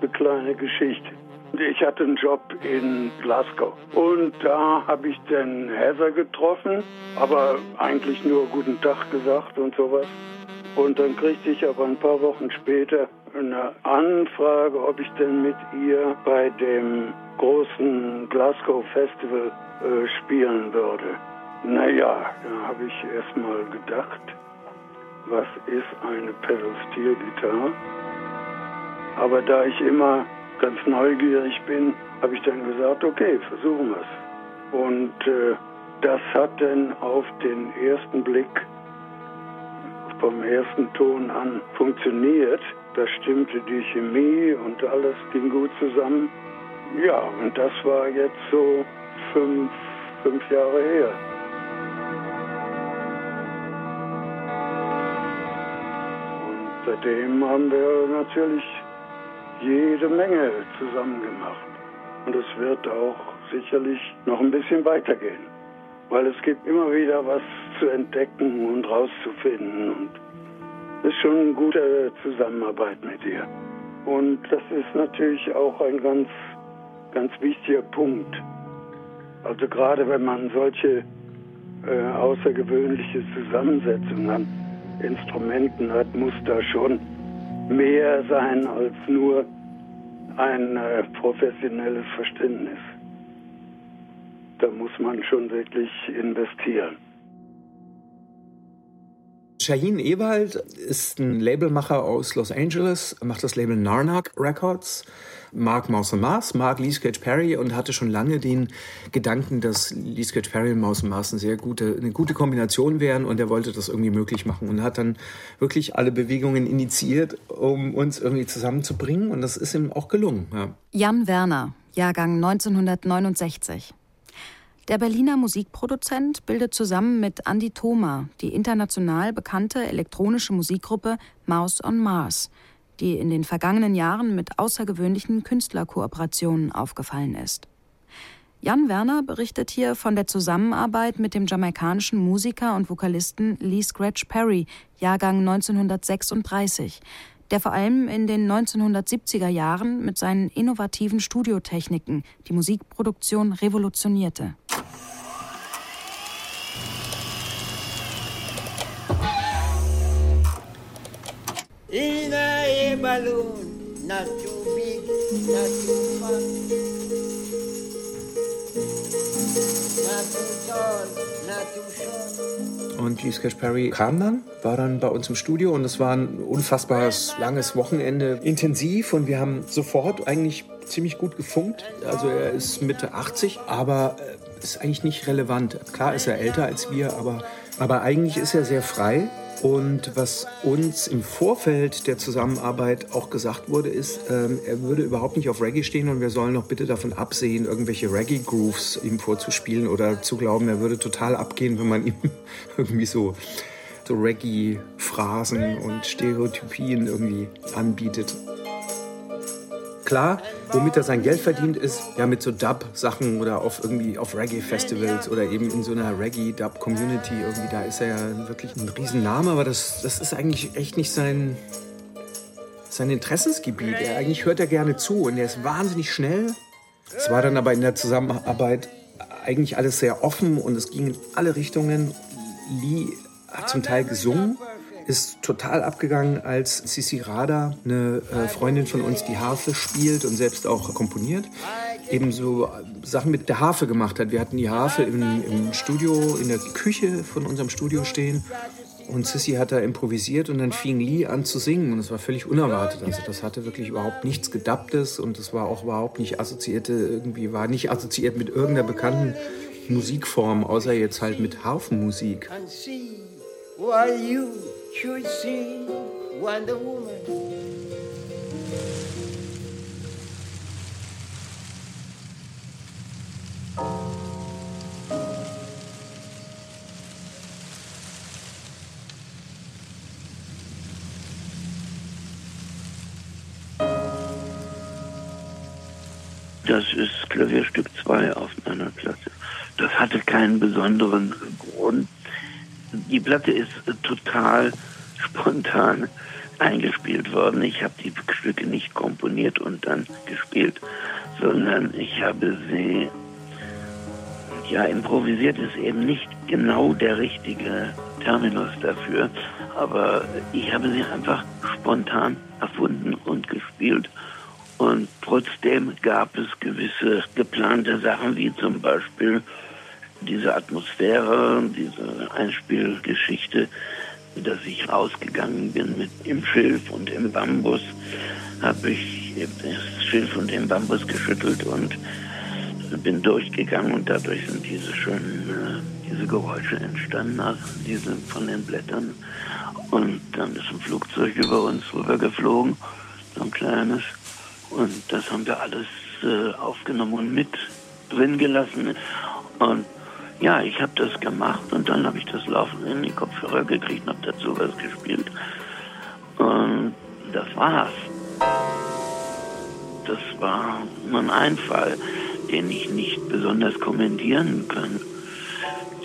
eine kleine Geschichte. Ich hatte einen Job in Glasgow und da habe ich den Heather getroffen, aber eigentlich nur guten Tag gesagt und sowas. Und dann kriegte ich aber ein paar Wochen später eine Anfrage, ob ich denn mit ihr bei dem großen Glasgow Festival äh, spielen würde. Naja, da habe ich erstmal gedacht, was ist eine Pedal Steel Gitarre? Aber da ich immer ganz neugierig bin, habe ich dann gesagt, okay, versuchen wir es. Und äh, das hat dann auf den ersten Blick vom ersten Ton an funktioniert. Da stimmte die Chemie und alles ging gut zusammen. Ja, und das war jetzt so fünf, fünf Jahre her. Und seitdem haben wir natürlich jede Menge zusammen gemacht. Und es wird auch sicherlich noch ein bisschen weitergehen. Weil es gibt immer wieder was zu entdecken und rauszufinden. Und es ist schon eine gute Zusammenarbeit mit ihr. Und das ist natürlich auch ein ganz, ganz wichtiger Punkt. Also gerade wenn man solche äh, außergewöhnliche Zusammensetzungen an Instrumenten hat, muss da schon mehr sein als nur ein äh, professionelles Verständnis. Da muss man schon wirklich investieren. Shaheen Ewald ist ein Labelmacher aus Los Angeles, macht das Label Narnak Records mag Maus und Mars, mag Lee Scratch Perry und hatte schon lange den Gedanken, dass Lee Scratch Perry und Maus und Mars eine sehr gute, eine gute Kombination wären und er wollte das irgendwie möglich machen und hat dann wirklich alle Bewegungen initiiert, um uns irgendwie zusammenzubringen und das ist ihm auch gelungen. Ja. Jan Werner, Jahrgang 1969. Der Berliner Musikproduzent bildet zusammen mit Andy Thoma die international bekannte elektronische Musikgruppe Mouse on Mars – die in den vergangenen Jahren mit außergewöhnlichen Künstlerkooperationen aufgefallen ist. Jan Werner berichtet hier von der Zusammenarbeit mit dem jamaikanischen Musiker und Vokalisten Lee Scratch Perry, Jahrgang 1936, der vor allem in den 1970er Jahren mit seinen innovativen Studiotechniken die Musikproduktion revolutionierte. Balloon, not too big, not too fat. Und Lee Sketch Perry kam dann, war dann bei uns im Studio und es war ein unfassbares langes Wochenende intensiv und wir haben sofort eigentlich ziemlich gut gefunkt. Also er ist Mitte 80, aber äh, ist eigentlich nicht relevant. Klar ist er älter als wir, aber, aber eigentlich ist er sehr frei und was uns im Vorfeld der Zusammenarbeit auch gesagt wurde, ist, ähm, er würde überhaupt nicht auf Reggae stehen und wir sollen noch bitte davon absehen, irgendwelche Reggae-Grooves ihm vorzuspielen oder zu glauben, er würde total abgehen, wenn man ihm irgendwie so, so Reggae-Phrasen und Stereotypien irgendwie anbietet klar, womit er sein Geld verdient, ist ja mit so Dub-Sachen oder auf irgendwie auf Reggae-Festivals oder eben in so einer Reggae-Dub-Community. Irgendwie, da ist er ja wirklich ein Riesenname, aber das, das ist eigentlich echt nicht sein, sein Interessensgebiet. Er, eigentlich hört er gerne zu und er ist wahnsinnig schnell. Es war dann aber in der Zusammenarbeit eigentlich alles sehr offen und es ging in alle Richtungen. Lee hat zum Teil gesungen ist total abgegangen, als Sisi Rada, eine äh, Freundin von uns, die Harfe spielt und selbst auch komponiert, ebenso Sachen mit der Harfe gemacht hat. Wir hatten die Harfe im, im Studio, in der Küche von unserem Studio stehen und Sissy hat da improvisiert und dann fing Lee an zu singen und es war völlig unerwartet. Also das hatte wirklich überhaupt nichts Gedapptes und es war auch überhaupt nicht assoziierte, irgendwie war nicht assoziiert mit irgendeiner bekannten Musikform, außer jetzt halt mit Harfenmusik. While you should see Wonder Woman. Platte ist total spontan eingespielt worden. Ich habe die Stücke nicht komponiert und dann gespielt, sondern ich habe sie, ja, improvisiert ist eben nicht genau der richtige Terminus dafür, aber ich habe sie einfach spontan erfunden und gespielt. Und trotzdem gab es gewisse geplante Sachen, wie zum Beispiel diese Atmosphäre, diese Einspielgeschichte, dass ich rausgegangen bin mit dem Schilf und dem Bambus, habe ich das Schilf und den Bambus geschüttelt und bin durchgegangen und dadurch sind diese schönen, äh, diese Geräusche entstanden, diese von den Blättern. Und dann ist ein Flugzeug über uns rüber geflogen, so ein kleines. Und das haben wir alles äh, aufgenommen und mit drin gelassen. Und ja, ich habe das gemacht und dann habe ich das Laufen in die Kopfhörer gekriegt und habe dazu was gespielt. Und das war's. Das war ein Einfall, den ich nicht besonders kommentieren kann.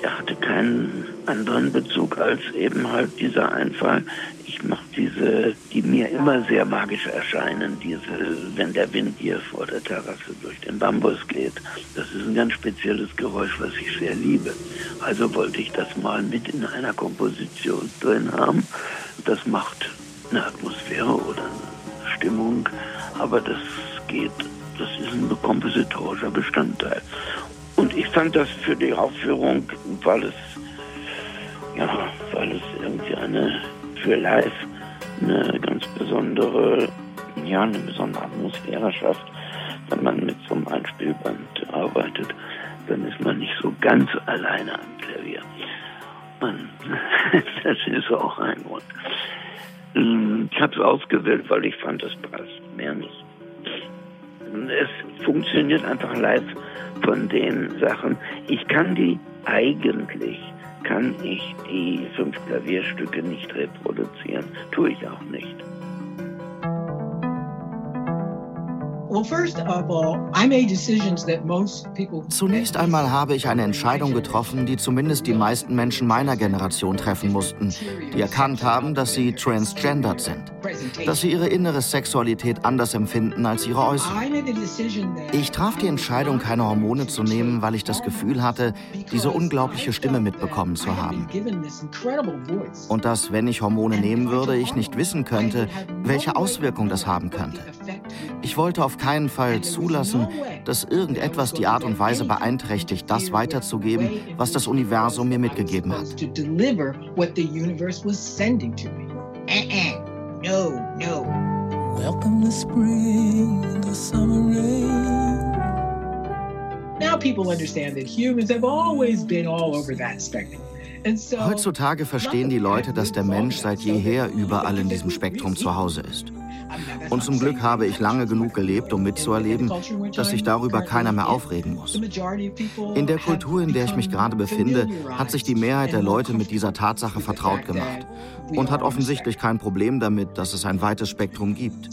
Er hatte keinen anderen Bezug als eben halt dieser Einfall. Ich mache diese, die mir immer sehr magisch erscheinen, diese, wenn der Wind hier vor der Terrasse durch den Bambus geht. Das ist ein ganz spezielles Geräusch, was ich sehr liebe. Also wollte ich das mal mit in einer Komposition drin haben. Das macht eine Atmosphäre oder eine Stimmung, aber das geht, das ist ein kompositorischer Bestandteil. Und ich fand das für die Aufführung, weil es, ja, weil es irgendwie eine, für live eine ganz besondere, ja, eine besondere Atmosphäre schafft, wenn man mit so einem Einspielband arbeitet, dann ist man nicht so ganz alleine am Klavier. Man, das ist auch ein Grund. Ich habe es ausgewählt, weil ich fand, das passt, mehr nicht. Es funktioniert einfach live von den Sachen. Ich kann die eigentlich, kann ich die fünf Klavierstücke nicht reproduzieren. Tue ich auch nicht. Zunächst einmal habe ich eine Entscheidung getroffen, die zumindest die meisten Menschen meiner Generation treffen mussten, die erkannt haben, dass sie transgendered sind, dass sie ihre innere Sexualität anders empfinden als ihre äußere. Ich traf die Entscheidung, keine Hormone zu nehmen, weil ich das Gefühl hatte, diese unglaubliche Stimme mitbekommen zu haben. Und dass, wenn ich Hormone nehmen würde, ich nicht wissen könnte, welche Auswirkung das haben könnte. Ich wollte auf keinen Fall zulassen, dass irgendetwas die Art und Weise beeinträchtigt, das weiterzugeben, was das Universum mir mitgegeben hat. No, no. Welcome to spring, the summer rain. Now people understand that humans have always been all over that spectrum. Heutzutage verstehen die Leute, dass der Mensch seit jeher überall in diesem Spektrum zu Hause ist. Und zum Glück habe ich lange genug gelebt, um mitzuerleben, dass sich darüber keiner mehr aufregen muss. In der Kultur, in der ich mich gerade befinde, hat sich die Mehrheit der Leute mit dieser Tatsache vertraut gemacht und hat offensichtlich kein Problem damit, dass es ein weites Spektrum gibt.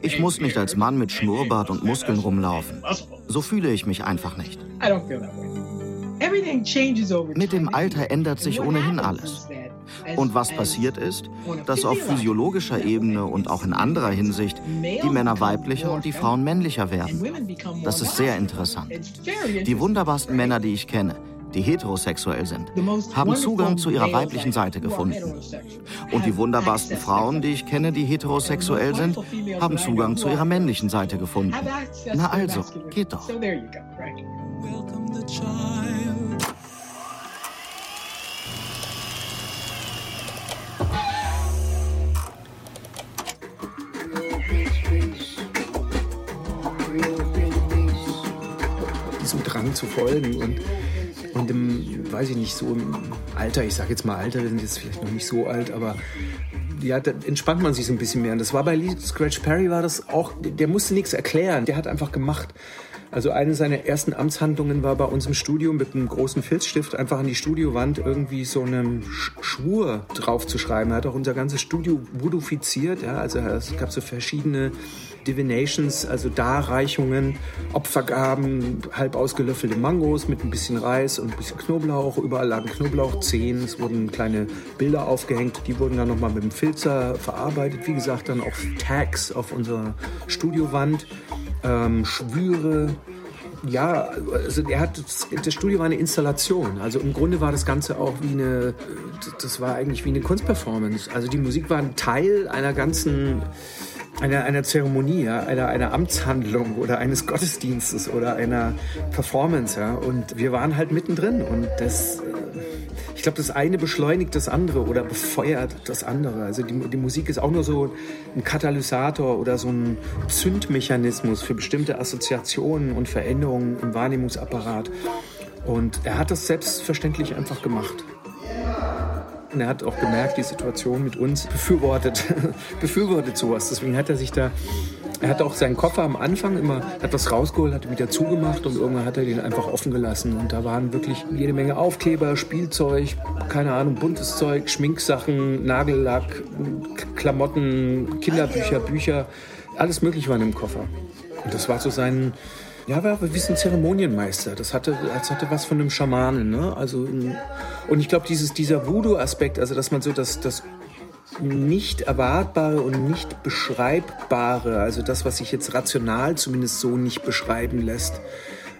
Ich muss nicht als Mann mit Schnurrbart und Muskeln rumlaufen. So fühle ich mich einfach nicht. Mit dem Alter ändert sich ohnehin alles. Und was passiert ist, dass auf physiologischer Ebene und auch in anderer Hinsicht die Männer weiblicher und die Frauen männlicher werden. Das ist sehr interessant. Die wunderbarsten Männer, die ich kenne, die heterosexuell sind, haben Zugang zu ihrer weiblichen Seite gefunden. Und die wunderbarsten Frauen, die ich kenne, die heterosexuell sind, haben Zugang zu ihrer männlichen Seite gefunden. Na also, geht doch. diesem Drang zu folgen und und im, weiß ich nicht, so im Alter, ich sage jetzt mal Alter, wir sind jetzt vielleicht noch nicht so alt, aber ja, da entspannt man sich so ein bisschen mehr. Und das war bei Lee Scratch Perry war das auch, der musste nichts erklären, der hat einfach gemacht. Also eine seiner ersten Amtshandlungen war bei uns im Studio mit einem großen Filzstift einfach an die Studiowand irgendwie so einen Schwur draufzuschreiben. Er hat auch unser ganzes Studio voodoofiziert. Ja, also es gab so verschiedene Divinations, also Darreichungen, Opfergaben, halb ausgelöffelte Mangos mit ein bisschen Reis und ein bisschen Knoblauch. Überall lagen Knoblauchzehen. Es wurden kleine Bilder aufgehängt. Die wurden dann nochmal mit dem Filzer verarbeitet. Wie gesagt, dann auch Tags auf unserer Studiowand ähm, Schwüre. Ja, also er hat das Studio war eine Installation. Also im Grunde war das Ganze auch wie eine, das war eigentlich wie eine Kunstperformance. Also die Musik war ein Teil einer ganzen einer, einer Zeremonie, ja, einer, einer Amtshandlung oder eines Gottesdienstes oder einer Performance. Ja. Und wir waren halt mittendrin und das ich glaube, das eine beschleunigt das andere oder befeuert das andere. Also die, die, Musik ist auch nur so ein Katalysator oder so ein Zündmechanismus für bestimmte Assoziationen und Veränderungen im Wahrnehmungsapparat. Und er hat das selbstverständlich einfach gemacht. Und er hat auch gemerkt, die Situation mit uns befürwortet, befürwortet sowas. Deswegen hat er sich da er hat auch seinen Koffer am Anfang immer, hat rausgeholt, hat wieder zugemacht und irgendwann hat er den einfach offen gelassen. Und da waren wirklich jede Menge Aufkleber, Spielzeug, keine Ahnung, buntes Zeug, Schminksachen, Nagellack, Klamotten, Kinderbücher, Bücher. Alles Mögliche war in dem Koffer. Und das war so sein, ja, so ein Zeremonienmeister. Das hatte, das hatte was von einem Schamanen, ne? Also, und ich glaube, dieser Voodoo-Aspekt, also, dass man so das, das nicht erwartbare und nicht beschreibbare, also das, was sich jetzt rational zumindest so nicht beschreiben lässt,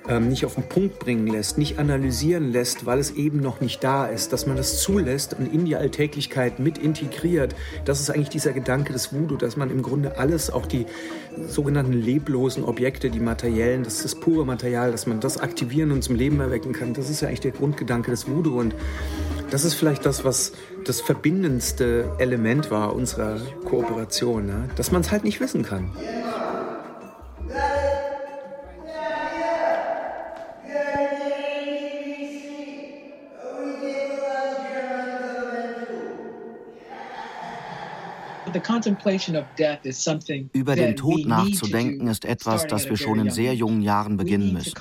ähm, nicht auf den Punkt bringen lässt, nicht analysieren lässt, weil es eben noch nicht da ist, dass man das zulässt und in die Alltäglichkeit mit integriert. Das ist eigentlich dieser Gedanke des Voodoo, dass man im Grunde alles, auch die sogenannten leblosen Objekte, die materiellen, das ist das pure Material, dass man das aktivieren und zum Leben erwecken kann. Das ist ja eigentlich der Grundgedanke des Voodoo und das ist vielleicht das, was das verbindendste Element war unserer Kooperation, ne? dass man es halt nicht wissen kann. Über den Tod nachzudenken ist etwas, das wir schon in sehr jungen Jahren beginnen müssen.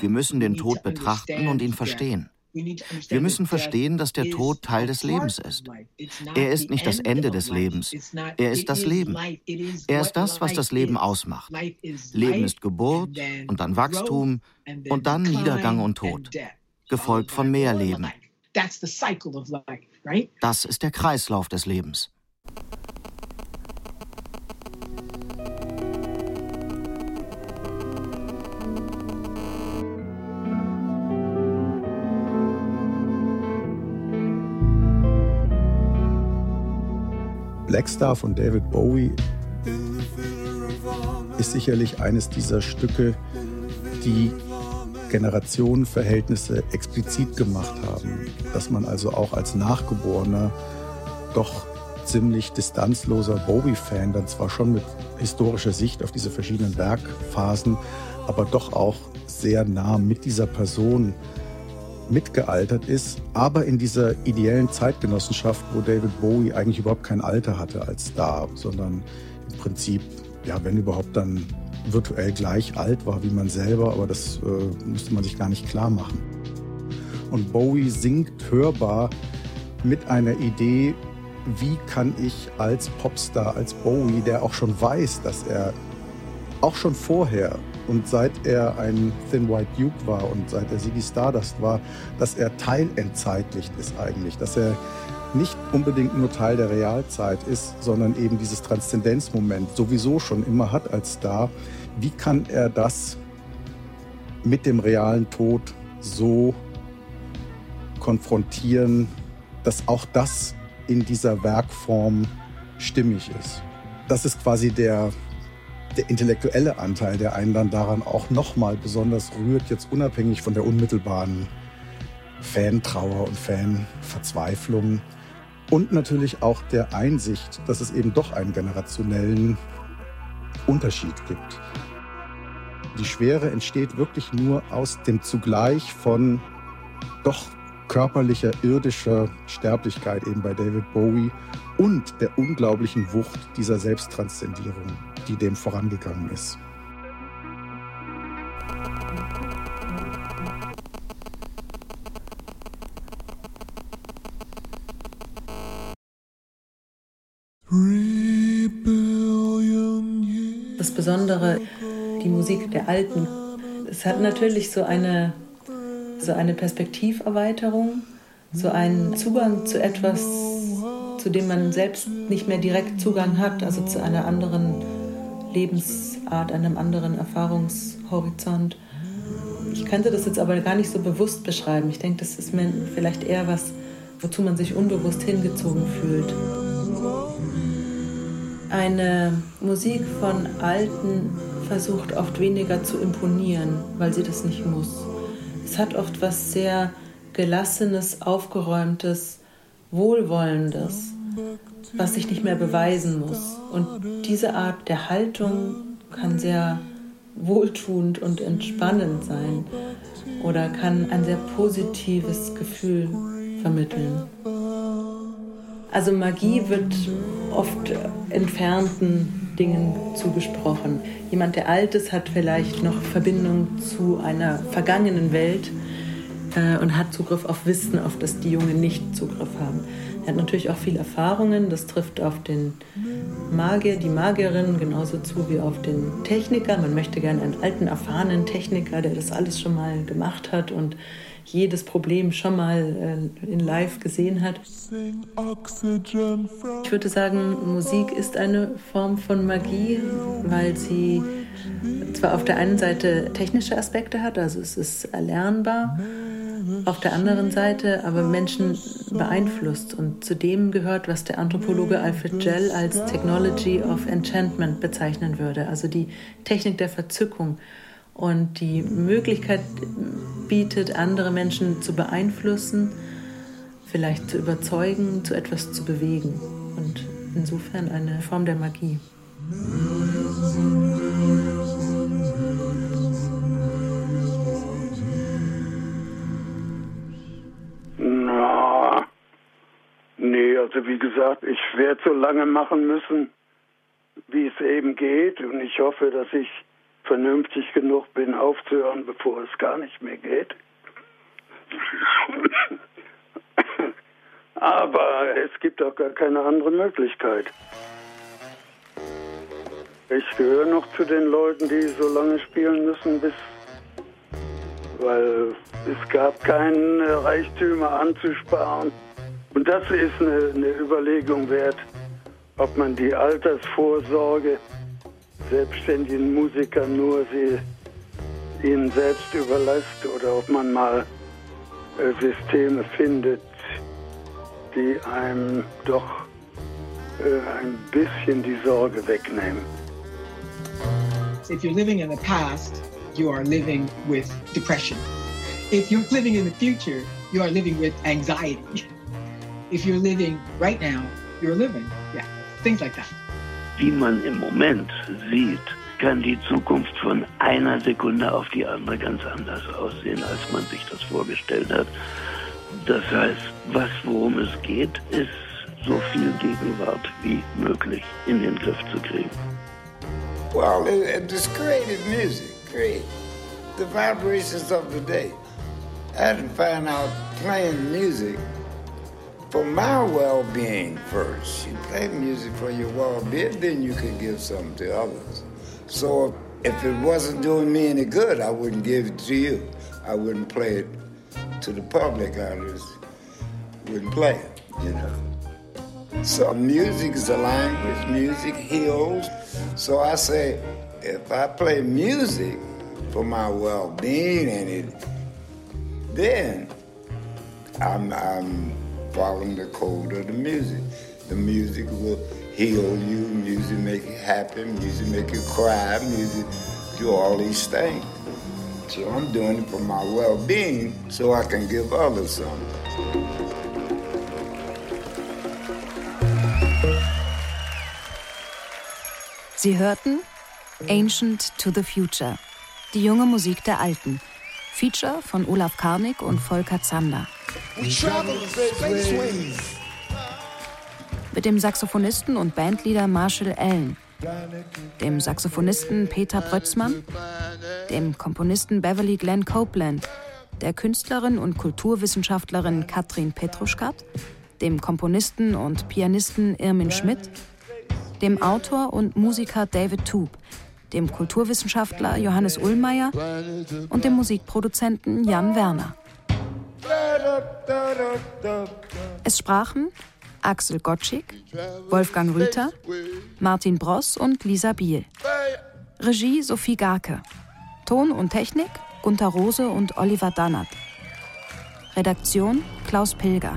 Wir müssen den Tod betrachten und ihn verstehen. Wir müssen verstehen, dass der Tod Teil des Lebens ist. Er ist nicht das Ende des Lebens. Er ist das Leben. Er ist das, was das Leben ausmacht. Leben ist Geburt und dann Wachstum und dann Niedergang und Tod, gefolgt von mehr Leben. Das ist der Kreislauf des Lebens. Blackstar von David Bowie ist sicherlich eines dieser Stücke, die Generationenverhältnisse explizit gemacht haben, dass man also auch als Nachgeborener doch ziemlich distanzloser Bowie-Fan dann zwar schon mit historischer Sicht auf diese verschiedenen Werkphasen, aber doch auch sehr nah mit dieser Person mitgealtert ist, aber in dieser ideellen Zeitgenossenschaft, wo David Bowie eigentlich überhaupt kein Alter hatte als Star, sondern im Prinzip, ja, wenn überhaupt dann virtuell gleich alt war wie man selber, aber das äh, müsste man sich gar nicht klar machen. Und Bowie singt hörbar mit einer Idee, wie kann ich als Popstar, als Bowie, der auch schon weiß, dass er auch schon vorher und seit er ein Thin White Duke war und seit er Ziggy Stardust war, dass er teilentzeitlicht ist eigentlich, dass er nicht unbedingt nur Teil der Realzeit ist, sondern eben dieses Transzendenzmoment sowieso schon immer hat als Star. Wie kann er das mit dem realen Tod so konfrontieren, dass auch das in dieser Werkform stimmig ist? Das ist quasi der, der intellektuelle Anteil, der einen dann daran auch nochmal besonders rührt, jetzt unabhängig von der unmittelbaren Fantrauer und Fanverzweiflung. Und natürlich auch der Einsicht, dass es eben doch einen generationellen Unterschied gibt. Die Schwere entsteht wirklich nur aus dem Zugleich von doch körperlicher, irdischer Sterblichkeit eben bei David Bowie und der unglaublichen Wucht dieser Selbsttranszendierung die dem vorangegangen ist. Das Besondere, die Musik der Alten, es hat natürlich so eine, so eine Perspektiverweiterung, so einen Zugang zu etwas, zu dem man selbst nicht mehr direkt Zugang hat, also zu einer anderen Lebensart, einem anderen Erfahrungshorizont. Ich könnte das jetzt aber gar nicht so bewusst beschreiben. Ich denke, das ist mir vielleicht eher was, wozu man sich unbewusst hingezogen fühlt. Eine Musik von Alten versucht oft weniger zu imponieren, weil sie das nicht muss. Es hat oft was sehr Gelassenes, Aufgeräumtes, Wohlwollendes was sich nicht mehr beweisen muss. Und diese Art der Haltung kann sehr wohltuend und entspannend sein oder kann ein sehr positives Gefühl vermitteln. Also Magie wird oft entfernten Dingen zugesprochen. Jemand, der alt ist, hat vielleicht noch Verbindung zu einer vergangenen Welt äh, und hat Zugriff auf Wissen, auf das die Jungen nicht Zugriff haben. Er hat natürlich auch viel Erfahrungen. Das trifft auf den Magier, die Magierin genauso zu wie auf den Techniker. Man möchte gerne einen alten, erfahrenen Techniker, der das alles schon mal gemacht hat und jedes Problem schon mal äh, in live gesehen hat. Ich würde sagen, Musik ist eine Form von Magie, weil sie zwar auf der einen Seite technische Aspekte hat, also es ist erlernbar, auf der anderen Seite aber Menschen beeinflusst und zu dem gehört, was der Anthropologe Alfred Gell als Technology of Enchantment bezeichnen würde, also die Technik der Verzückung und die Möglichkeit bietet, andere Menschen zu beeinflussen, vielleicht zu überzeugen, zu etwas zu bewegen und insofern eine Form der Magie. Nee, also wie gesagt, ich werde so lange machen müssen, wie es eben geht. Und ich hoffe, dass ich vernünftig genug bin, aufzuhören, bevor es gar nicht mehr geht. Aber es gibt auch gar keine andere Möglichkeit. Ich gehöre noch zu den Leuten, die so lange spielen müssen, bis weil es gab keine Reichtümer anzusparen. Und das ist eine, eine Überlegung wert, ob man die Altersvorsorge selbstständigen Musikern nur sie ihnen selbst überlässt oder ob man mal äh, Systeme findet, die einem doch äh, ein bisschen die Sorge wegnehmen. If you're living in the past, you are living with depression. If you're living in the future, you are living with anxiety. If you're living right now, you're living. Yeah, things like that. Wie man im Moment sieht, kann die Zukunft von einer Sekunde auf die andere ganz anders aussehen, als man sich das vorgestellt hat. Das heißt, was worum es geht, ist so viel Gegenwart wie möglich in den Griff zu kriegen. Well, it, it's creative music, create the vibrations of the day. I had to find out playing music for my well-being first. You play music for your well-being, then you can give something to others. So if it wasn't doing me any good, I wouldn't give it to you. I wouldn't play it to the public. I just wouldn't play it, you know. So music is a language. Music heals. So I say, if I play music for my well-being and it, then I'm, I'm following the code of the music. The music will heal you, music make you happy, music make you cry, music do all these things. So I'm doing it for my well-being so I can give others something. Sie hörten Ancient to the Future, die junge Musik der Alten. Feature von Olaf Karnig und Volker Zander. Mit dem Saxophonisten und Bandleader Marshall Allen, dem Saxophonisten Peter Brötzmann, dem Komponisten Beverly Glenn Copeland, der Künstlerin und Kulturwissenschaftlerin Katrin Petruschkat, dem Komponisten und Pianisten Irmin Schmidt, dem Autor und Musiker David Toop, dem Kulturwissenschaftler Johannes Ullmeier und dem Musikproduzenten Jan Werner. Es sprachen Axel Gottschig, Wolfgang Rüther, Martin Bross und Lisa Biel. Regie Sophie Garke. Ton und Technik Gunther Rose und Oliver Dannert. Redaktion Klaus Pilger.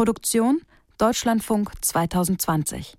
Produktion Deutschlandfunk 2020